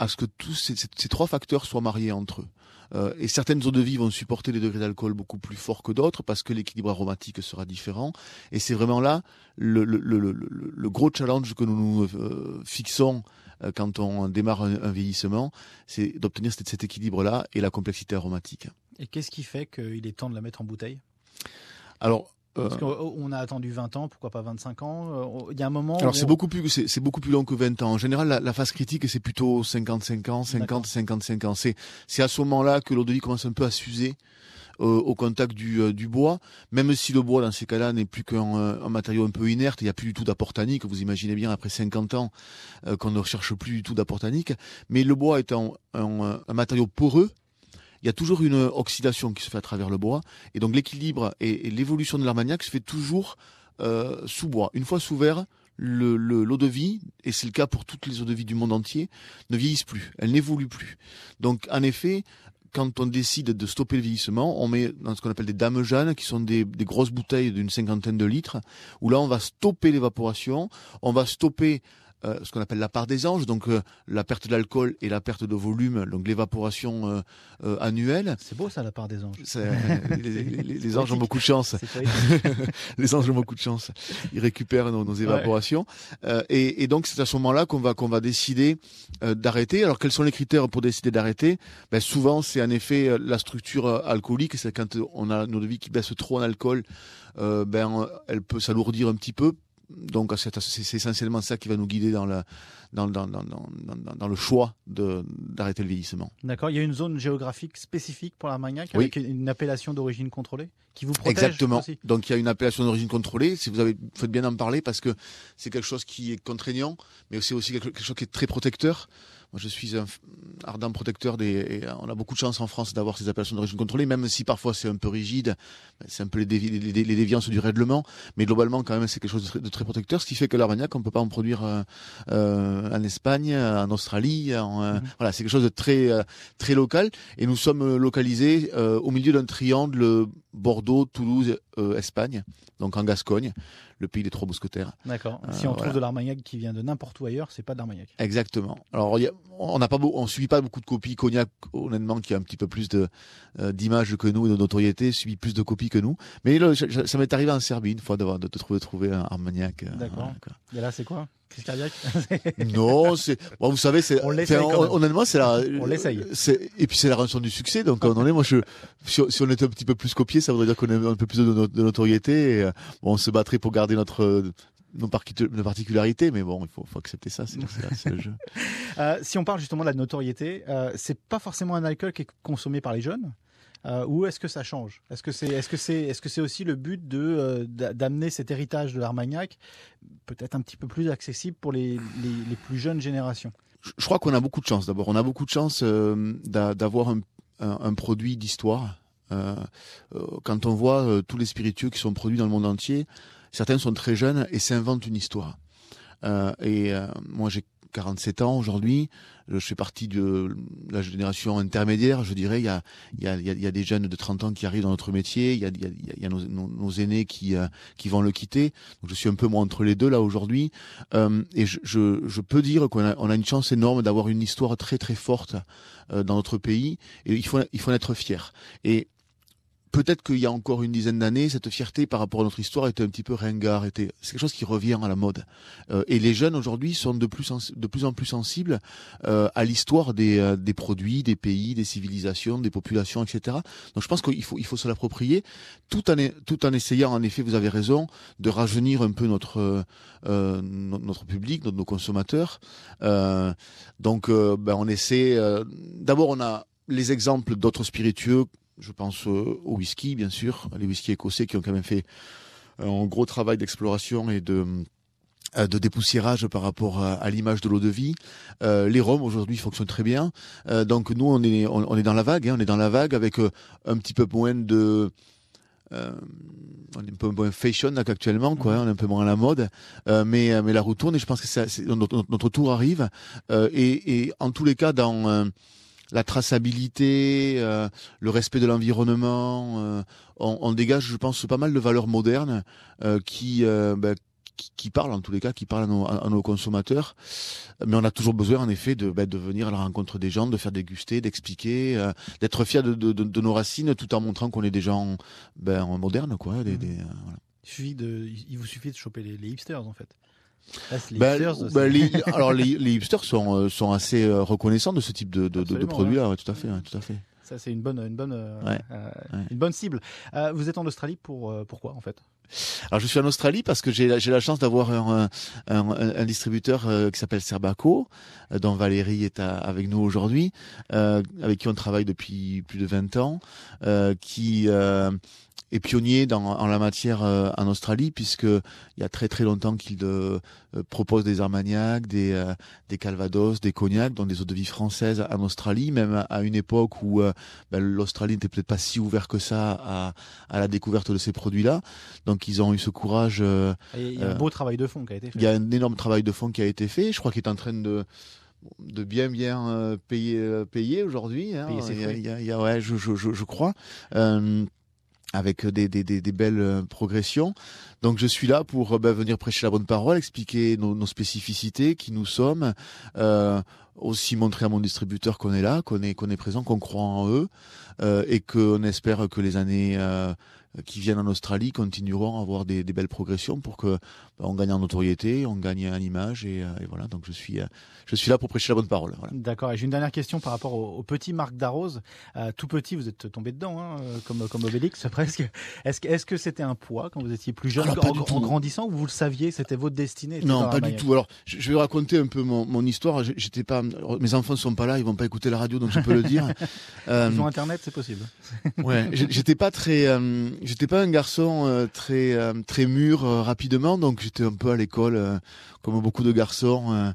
à ce que tous ces, trois facteurs soient mariés entre eux. Euh, et certaines eaux de vie vont supporter des degrés d'alcool beaucoup plus forts que d'autres parce que l'équilibre aromatique sera différent. Et c'est vraiment là le, le, le, le, gros challenge que nous nous euh, fixons euh, quand on démarre un, vieillissement, c'est d'obtenir cet, cet équilibre-là et la complexité aromatique. Et qu'est-ce qui fait qu'il est temps de la mettre en bouteille? Alors, parce euh, qu'on a attendu 20 ans, pourquoi pas 25 ans euh, Il y a un moment. Alors c'est beaucoup plus c'est beaucoup plus long que 20 ans. En général, la, phase critique c'est plutôt 55 ans, 50, 55 ans. C'est c'est à ce moment-là que l'eau de vie commence un peu à s'user. Euh, au contact du, du, bois, même si le bois dans ces cas-là n'est plus qu'un un matériau un peu inerte, il n'y a plus du tout d'apport tannique, vous imaginez bien après 50 ans qu'on ne recherche plus du tout d'apport tannique, mais le bois étant un, un matériau poreux, il y a toujours une oxydation qui se fait à travers le bois. Et donc l'équilibre et, l'évolution de l'armagnac se fait toujours euh, sous bois. Une fois sous verre, l'eau le, de vie, et c'est le cas pour toutes les eaux de vie du monde entier, ne vieillissent plus, elles n'évoluent plus. Donc en effet, quand on décide de stopper le vieillissement, on met dans ce qu'on appelle des dames jeunes, qui sont des, des grosses bouteilles d'une cinquantaine de litres, où là on va stopper l'évaporation, on va stopper euh, ce qu'on appelle la part des anges, donc euh, la perte d'alcool et la perte de volume, donc l'évaporation euh, annuelle. C'est beau ça, la part des anges. [laughs] les, anges ont beaucoup de chance. [laughs] les anges ont beaucoup de chance. Ils récupèrent nos, évaporations. Et, et, donc c'est à ce moment-là qu'on va qu'on va décider d'arrêter. Alors quels sont les critères pour décider d'arrêter? Ben, Souvent c'est en effet la structure alcoolique. C'est quand on a nos vie qui baisse trop en alcool, ben elle peut s'alourdir un petit peu donc c'est essentiellement ça qui va nous guider dans, la, dans, dans, dans, dans le choix d'arrêter le vieillissement. D'accord. Il y a une zone géographique spécifique pour l'Armagnac avec une appellation d'origine contrôlée qui vous protège Exactement. Donc il y a une appellation d'origine contrôlée. Si vous avez, faites bien d'en parler parce que c'est quelque chose qui est contraignant, mais c'est aussi quelque chose qui est très protecteur. Moi, je suis un ardent protecteur des. Et on a beaucoup de chance en France d'avoir ces appellations d'origine contrôlée, même si parfois c'est un peu rigide. C'est un peu les, les, déviances du règlement, mais globalement, quand même, c'est quelque chose de très, protecteur. Ce qui fait que l'armagnac, on peut pas en produire euh, euh en Espagne, en Australie. En, euh, mhm. Voilà, c'est quelque chose de très très local. Et nous sommes localisés au milieu d'un triangle Bordeaux, Toulouse, Espagne, donc en Gascogne le pays des trois mousquetaires. D'accord. Euh, si on trouve de l'armagnac qui vient de n'importe où ailleurs, c'est pas de l'armagnac. Exactement. Alors on n'a pas, on suit pas beaucoup de copies. Cognac, honnêtement, qui a un petit peu plus de euh, d'image que nous et de notoriété, suit plus de copies que nous. Mais ça m'est arrivé en Serbie une fois de, de, trouver, trouver un armagnac. Euh, D'accord. et là, c'est quoi? Crise cardiaque [laughs] Non, c'est. vous savez, c'est. On l'essaye. Honnêtement, c'est la. On l'essaye. Et puis c'est la rançon du succès. Donc, on est, moi, je, si, on était un petit peu plus copié, ça voudrait dire qu'on a un peu plus de, notoriété. Et, on se battrait pour garder notre nos, particularités, mais bon, il faut, faut accepter ça, c'est le jeu. [laughs] Euh, si on parle justement de la notoriété, euh, c'est pas forcément un alcool qui est consommé par les jeunes? Euh, ou est-ce que ça change? Est-ce que c'est aussi le but de euh, d'amener cet héritage de l'Armagnac peut-être un petit peu plus accessible pour les, les, plus jeunes générations? Je crois qu'on a beaucoup de chance. D'abord, on a beaucoup de chance euh, d'avoir un, produit d'histoire. quand on voit tous les spiritueux qui sont produits dans le monde entier, certains sont très jeunes et s'inventent une histoire. et moi, j'ai 47 ans aujourd'hui. Je fais partie de la génération intermédiaire, je dirais. Il y a, il y a, il y a des jeunes de 30 ans qui arrivent dans notre métier. Il y a, il y a, nos, nos, aînés qui, euh, qui vont le quitter. Donc je suis un peu moi entre les deux là aujourd'hui. Euh, et je, je, je, peux dire qu'on a, on a une chance énorme d'avoir une histoire très très forte euh, dans notre pays. Et il faut, il faut en être fier. Et peut-être qu'il y a encore une dizaine d'années, cette fierté par rapport à notre histoire était un petit peu ringard, était c'est quelque chose qui revient à la mode. Euh, et les jeunes aujourd'hui sont de plus, de plus en plus sensibles euh, à l'histoire des, euh, des produits, des pays, des civilisations, des populations, etc. Donc je pense qu'il faut, il faut se l'approprier, tout en, tout en essayant, en effet, vous avez raison, de rajeunir un peu notre, notre public, notre, nos consommateurs. donc ben, on essaie, d'abord on a les exemples d'autres spiritueux je pense au whisky, bien sûr, les whiskies écossais qui ont quand même fait un gros travail d'exploration et de euh, de dépoussiérage par rapport à, l'image de l'eau de vie. Euh, les rhums aujourd'hui fonctionnent très bien. Euh, donc nous on est on, est dans la vague, hein, on est dans la vague avec un petit peu moins de on est un peu moins fashion actuellement, quoi. Hein, on est un peu moins à la mode, mais mais la roue tourne et je pense que ça, notre, notre, tour arrive. Et, et, en tous les cas, dans la traçabilité, euh, le respect de l'environnement. Euh, on, dégage, je pense, pas mal de valeurs modernes euh, qui, bah, qui, parlent en tous les cas, qui parlent à nos, consommateurs. Mais on a toujours besoin, en effet, de, bah, de venir à la rencontre des gens, de faire déguster, d'expliquer, d'être fier de, de, nos racines, tout en montrant qu'on est des gens ben, modernes, quoi. Mmh. il, de, il vous suffit de choper les hipsters, en fait. Bah, bah, les, alors les, les, hipsters sont, euh, sont assez euh, reconnaissants de ce type de, de, de produits-là, ouais, tout à fait, tout à fait. Ça c'est une bonne, une bonne, euh, une bonne cible. vous êtes en Australie pour pourquoi en fait? Alors je suis en Australie parce que j'ai la chance d'avoir un, un, un, distributeur qui s'appelle Serbaco, dont Valérie est avec nous aujourd'hui, avec qui on travaille depuis plus de 20 ans, qui est pionnier dans, en la matière euh, en Australie, puisque il y a très très longtemps qu'il euh, propose des Armagnacs, des, euh, des Calvados, des Cognacs, dans des eaux de vie françaises en Australie, même à une époque où ben, l'Australie n'était peut-être pas si ouvert que ça à, à la découverte de ces produits-là. Donc ils ont eu ce courage. il y a un beau travail de fond qui a été fait. Il y a un énorme travail de fond qui a été fait. Je crois qu'il est en train de de bien bien payer payer aujourd'hui hein. il, il, y a, ouais je je je, je crois euh, avec des, des, des, belles euh, progressions. Donc je suis là pour euh, ben, venir prêcher la bonne parole, expliquer nos, nos spécificités, qui nous sommes, euh, aussi montrer à mon distributeur qu'on est là, qu'on est, qu'on est présent, qu'on croit en eux, euh, et qu'on espère que les années qui viennent en Australie continueront à avoir des, belles progressions pour que bah, on gagne en notoriété, on gagne en image et, voilà. Donc je suis je suis là pour prêcher la bonne parole. D'accord. Et j'ai une dernière question par rapport au, petit Marc Darroze. tout petit, vous êtes tombé dedans, hein, comme comme Obélix [laughs] presque. Est-ce que est-ce que c'était un poids quand vous étiez plus jeune, en, grandissant, ou vous le saviez, c'était votre destinée Non, pas du tout. Alors je, vais raconter un peu mon, mon histoire. J'étais pas, mes enfants ne sont pas là, ils vont pas écouter la radio, donc je peux le dire. [laughs] Ils ont Internet, c'est possible. ouais, [laughs] j'étais pas très, euh, j'étais pas un garçon euh, très euh, très mûr rapidement, donc j'étais un peu à l'école comme beaucoup de garçons.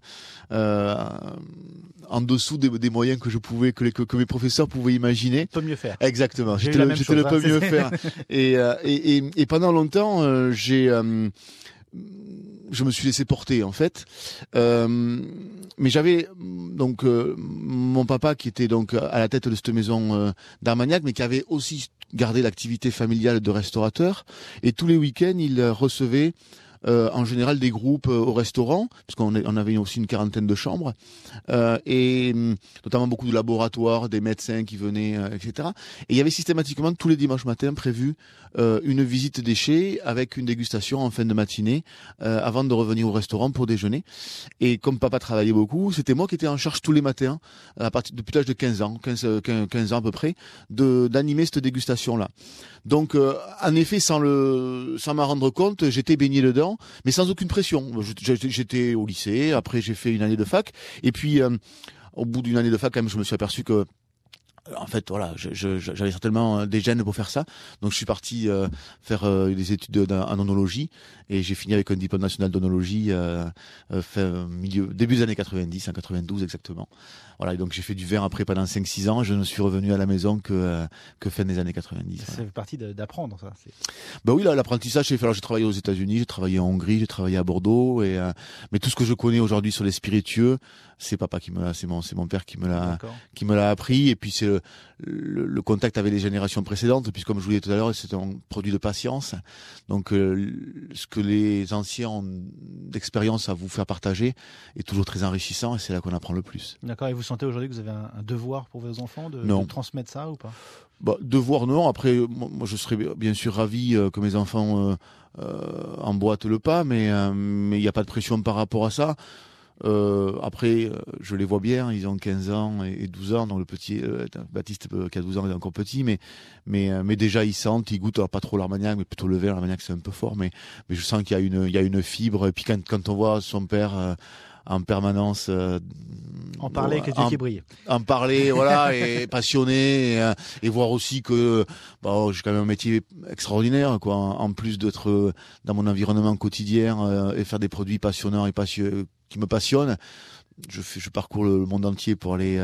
en dessous des, moyens que je pouvais que, les, que, mes professeurs pouvaient imaginer. Peut mieux faire. Exactement. J'étais le, le peu hein, mieux [laughs] faire. Et, et, et, et, pendant longtemps, j'ai je me suis laissé porter en fait. Euh, mais j'avais donc euh, mon papa qui était donc à la tête de cette maison euh, d'Armagnac, mais qui avait aussi gardé l'activité familiale de restaurateur. Et tous les week-ends, il recevait euh, en général des groupes euh, au restaurant, parce qu'on on avait aussi une quarantaine de chambres, euh, et hum, notamment beaucoup de laboratoires, des médecins qui venaient, etc. Et il y avait systématiquement tous les dimanches matins prévu une visite déchets avec une dégustation en fin de matinée, avant de revenir au restaurant pour déjeuner. Et comme papa travaillait beaucoup, c'était moi qui étais en charge tous les matins, à partir depuis l'âge de 15 ans, 15, 15 ans à peu près, d'animer cette dégustation-là. Donc, en effet, sans le, sans m'en rendre compte, j'étais baigné dedans mais sans aucune pression. J'étais au lycée, après j'ai fait une année de fac, et puis euh, au bout d'une année de fac, quand même, je me suis aperçu que en fait, voilà, j'avais certainement des gènes pour faire ça. Donc, je suis parti euh, faire euh, des études en onologie et j'ai fini avec un diplôme national d'onologie euh, milieu début des années 90, en 92 exactement. Voilà, et donc j'ai fait du verre après pendant 5-6 ans. Je ne suis revenu à la maison que euh, que fin des années 90. Ça fait partie d'apprendre ça. Ben oui, l'apprentissage, j'ai fait. j'ai travaillé aux États-Unis, j'ai travaillé en Hongrie, j'ai travaillé à Bordeaux, et euh, mais tout ce que je connais aujourd'hui sur les spiritueux, c'est papa qui me l'a, c'est mon, c'est mon père qui me l'a, qui me l'a appris, et puis c'est le, le, contact avec les générations précédentes, puisque comme je vous dit tout à l'heure, c'est un produit de patience. Donc euh, ce que les anciens ont d'expérience à vous faire partager est toujours très enrichissant, et c'est là qu'on apprend le plus. D'accord. Et vous sentez aujourd'hui que vous avez un, devoir pour vos enfants de, transmettre ça ou pas? Bah, Devoir non. Après, moi, je serais bien sûr ravi euh, que mes enfants euh, emboîtent le pas, mais mais il n'y a pas de pression par rapport à ça. Après, je les vois bien, ils ont 15 ans et 12 ans, donc le petit Baptiste qui a 12 ans est encore petit, mais mais mais déjà ils sentent, ils goûtent pas trop l'armagnac, mais plutôt le verre. L'armagnac c'est un peu fort, mais mais je sens qu'il y a une il y a une fibre. Et puis quand quand on voit son père en permanence. Euh, en parler, que Dieu qui brille. En parler, [laughs] voilà, et passionné, euh, et, voir aussi que bah, j'ai quand même un métier extraordinaire, quoi. En, plus d'être dans mon environnement quotidien euh, et faire des produits passionnants et qui me passionnent, je, fais, je parcours le monde entier pour aller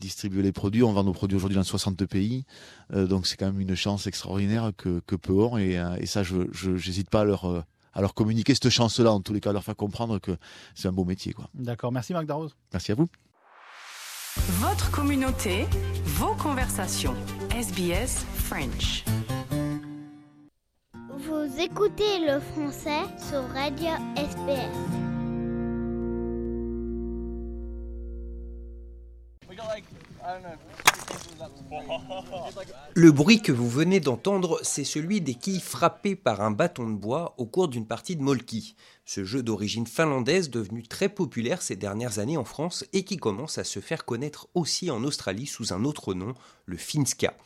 distribuer les produits. On vend nos produits aujourd'hui dans 60 pays, donc c'est quand même une chance extraordinaire que, que peu ont, et, et ça, je n'hésite pas à leur alors communiquer cette chance-là, en tous les cas, leur faire comprendre que c'est un beau métier. Quoi. D'accord, merci Marc Darroze. Merci à vous. Votre communauté, vos conversations. SBS French. Vous écoutez le français sur Radio SBS. Le bruit que vous venez d'entendre, c'est celui des quilles frappées par un bâton de bois au cours d'une partie de molki. Ce jeu d'origine finlandaise devenu très populaire ces dernières années en France et qui commence à se faire connaître aussi en Australie sous un autre nom, le Finska.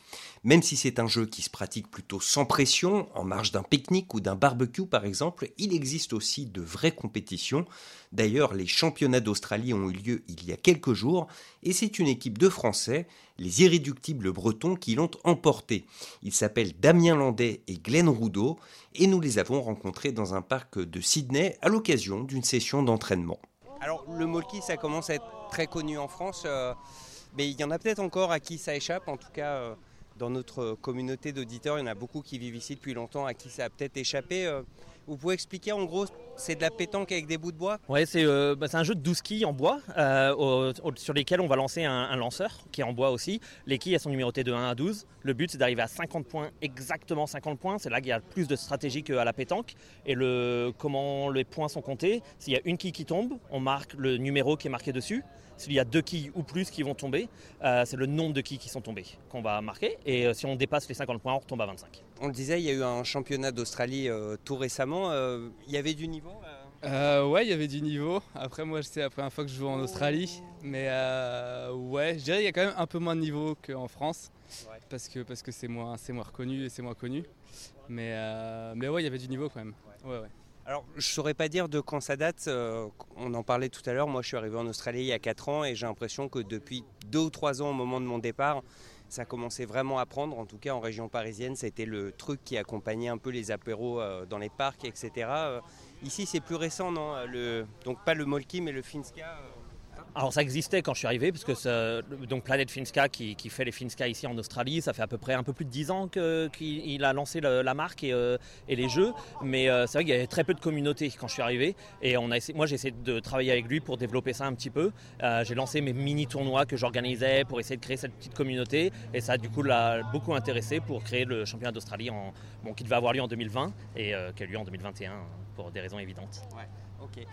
Même si c'est un jeu qui se pratique plutôt sans pression, en marge d'un pique-nique ou d'un barbecue par exemple, il existe aussi de vraies compétitions. D'ailleurs, les championnats d'Australie ont eu lieu il y a quelques jours et c'est une équipe de Français, les irréductibles bretons, qui l'ont emporté. Ils s'appellent Damien Landais et Glenn Roudot et nous les avons rencontrés dans un parc de Sydney à l'occasion d'une session d'entraînement. Alors le molki ça commence à être très connu en France, euh, mais il y en a peut-être encore à qui ça échappe, en tout cas euh, dans notre communauté d'auditeurs, il y en a beaucoup qui vivent ici depuis longtemps à qui ça a peut-être échappé. Euh, vous pouvez expliquer en gros, c'est de la pétanque avec des bouts de bois bah, c'est un jeu de 12 quilles en bois sur lesquels on va lancer un, lanceur qui est en bois aussi. Les quilles elles sont numérotées de 1 à 12. Le but c'est d'arriver à 50 points, exactement 50 points. C'est là qu'il y a plus de stratégie qu'à la pétanque. Et comment les points sont comptés, s'il y a une quille qui tombe, on marque le numéro qui est marqué dessus. S'il y a deux quilles ou plus qui vont tomber, c'est le nombre de quilles qui sont tombées qu'on va marquer. Et si on dépasse les 50 points, on retombe à 25. On le disait, il y a eu un championnat d'Australie tout récemment. il y avait du niveau ouais, il y avait du niveau. Après, moi, c'est la première fois que je joue en Australie. Mais ouais, je dirais qu'il y a quand même un peu moins de niveau qu'en France. Parce que parce que c'est moins, moins reconnu et c'est moins connu. Mais, mais ouais, il y avait du niveau quand même. Ouais, ouais. Alors, je ne saurais pas dire de quand ça date. Euh, on en parlait tout à l'heure. Moi, je suis arrivé en Australie il y a 4 ans et j'ai l'impression que depuis 2 ou 3 ans, au moment de mon départ, ça commençait vraiment à prendre. En tout cas, en région parisienne, c'était le truc qui accompagnait un peu les apéros euh, dans les parcs, etc. Euh, ici, c'est plus récent, non? Donc, pas le Molki, mais le Finska. Alors ça existait quand je suis arrivé, parce que donc Planet Finska qui, fait les Finska ici en Australie, ça fait à peu près un peu plus de 10 ans qu'il a lancé la marque et, euh, les jeux. Mais euh, c'est vrai qu'il y avait très peu de communauté quand je suis arrivé. Et on a moi j'ai essayé de travailler avec lui pour développer ça un petit peu. Euh, j'ai lancé mes mini tournois que j'organisais pour essayer de créer cette petite communauté. Et ça du coup l'a beaucoup intéressé pour créer le championnat d'Australie qui devait avoir lieu en 2020 et qui a lieu en 2021 pour des raisons évidentes. Ouais, ok.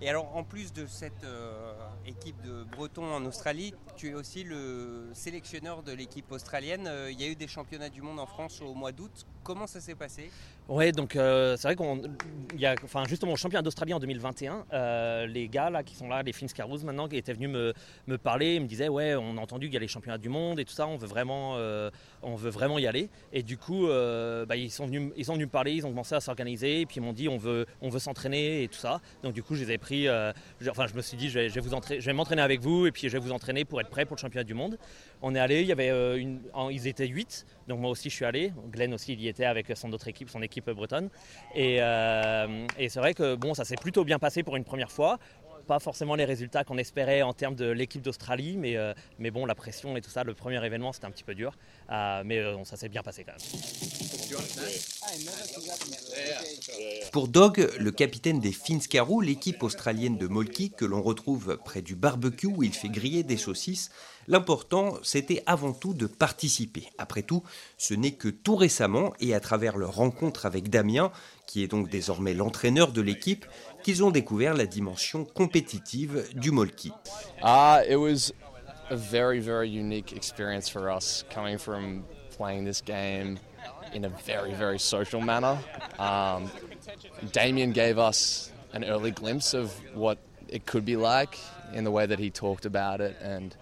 Et alors, en plus de cette euh, équipe de Bretons en Australie, tu es aussi le sélectionneur de l'équipe australienne. Euh, il y a eu des championnats du monde en France au mois d'août. Comment ça s'est passé? Ouais, donc euh, c'est vrai qu'on y a, enfin justement au championnat d'Australie en 2021, euh, les gars là qui sont là, les Finscaroos maintenant, qui étaient venus me, me parler, ils me disaient ouais, on a entendu qu'il y a les championnats du monde et tout ça, on veut vraiment, euh, on veut vraiment y aller. Et du coup, bah, ils sont venus, ils sont venus me parler, ils ont commencé à s'organiser, et puis ils m'ont dit on veut, on veut s'entraîner et tout ça. Donc du coup, je les ai pris, enfin je me suis dit je vais, vous je vais m'entraîner avec vous et puis je vais vous entraîner pour être prêt pour le championnat du monde. On est allé, il y avait une, ils étaient 8 donc moi aussi je suis allé. Glenn aussi il y était avec son autre équipe, son équipe bretonne. Euh, et, c'est vrai que bon, ça s'est plutôt bien passé pour une première fois. Pas forcément les résultats qu'on espérait en termes de l'équipe d'Australie, mais, euh, mais bon, la pression et tout ça, le premier événement c'était un petit peu dur. Euh, mais ça s'est bien passé quand même. Pour Dog, le capitaine des Finscarou, l'équipe australienne de Molki que l'on retrouve près du barbecue où il fait griller des saucisses, L'important, c'était avant tout de participer. Après tout, ce n'est que tout récemment et à travers leur rencontre avec Damien, qui est donc désormais l'entraîneur de l'équipe, qu'ils ont découvert la dimension compétitive du Molki. Ah, it was a very very unique experience for us coming from playing this game in a very very social manner. Um, Damien gave us an early glimpse of what it could be like in the way that he talked about it and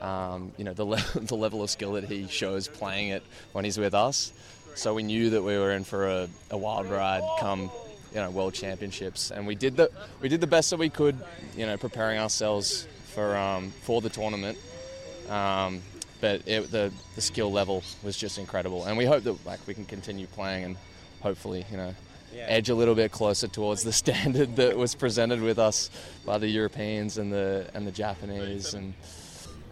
um, you know the, le- [laughs] the level of skill that he shows playing it when he's with us. So we knew that we were in for a, a wild ride come you know world championships, and we did the we did the best that we could, you know, preparing ourselves for um, for the tournament. Um, but it, the the skill level was just incredible, and we hope that like we can continue playing and hopefully you know yeah. edge a little bit closer towards the [laughs] standard that was presented with us by the Europeans and the and the Japanese and.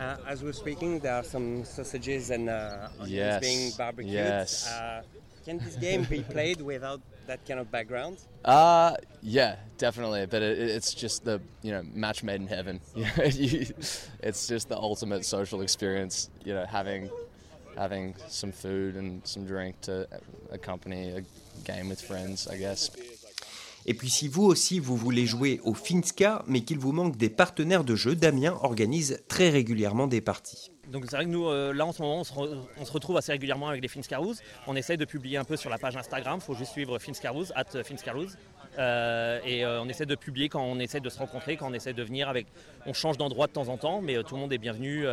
Uh, as we're speaking, there are some sausages and uh, onions yes. being barbecued. Yes. Uh, can this game be played without that kind of background? Uh, yeah, definitely. But it, it's just the you know match made in heaven. [laughs] it's just the ultimate social experience. You know, having having some food and some drink to accompany a game with friends. I guess. Et puis si vous aussi vous voulez jouer au Finska, mais qu'il vous manque des partenaires de jeu, Damien organise très régulièrement des parties. Donc c'est vrai que nous, euh, là en ce moment, on se, retrouve assez régulièrement avec les Finscaroos. On essaie de publier un peu sur la page Instagram, il faut juste suivre Finscaroos, at Finscaroos. Euh, et euh, on essaie de publier quand on essaie de se rencontrer, quand on essaie de venir avec. On change d'endroit de temps en temps, mais tout le monde est bienvenu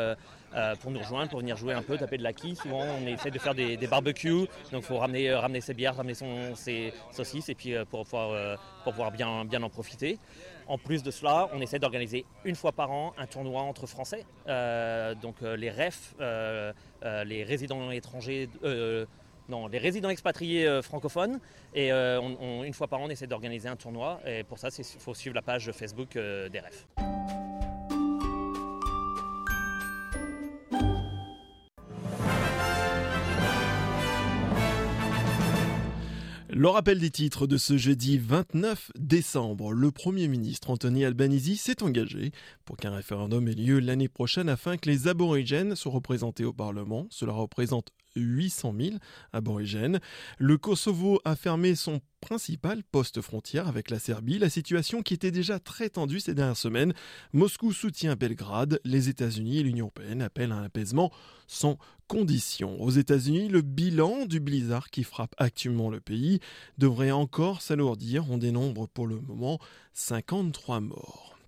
pour nous rejoindre, pour venir jouer un peu, taper de la quille. Souvent, on essaie de faire des, barbecues, donc il faut ramener, ramener ses bières, ramener son, ses saucisses, et puis pour pouvoir, pour pouvoir bien, bien en profiter. En plus de cela, on essaie d'organiser une fois par an un tournoi entre Français. donc les REF, les résidents étrangers non, les résidents expatriés euh, francophones. Et euh, une fois par an, on essaie d'organiser un tournoi. Et pour ça, il faut suivre la page Facebook euh, des REF. Le rappel des titres de ce jeudi 29 décembre. Le Premier ministre Anthony Albanese s'est engagé pour qu'un référendum ait lieu l'année prochaine afin que les aborigènes soient représentés au Parlement. Cela représente 800 000 aborigènes. Le Kosovo a fermé son principal poste frontière avec la Serbie, la situation qui était déjà très tendue ces dernières semaines. Moscou soutient Belgrade, les États-Unis et l'Union européenne appellent à un apaisement sans condition. Aux États-Unis, le bilan du blizzard qui frappe actuellement le pays devrait encore s'alourdir. On dénombre pour le moment 53 morts.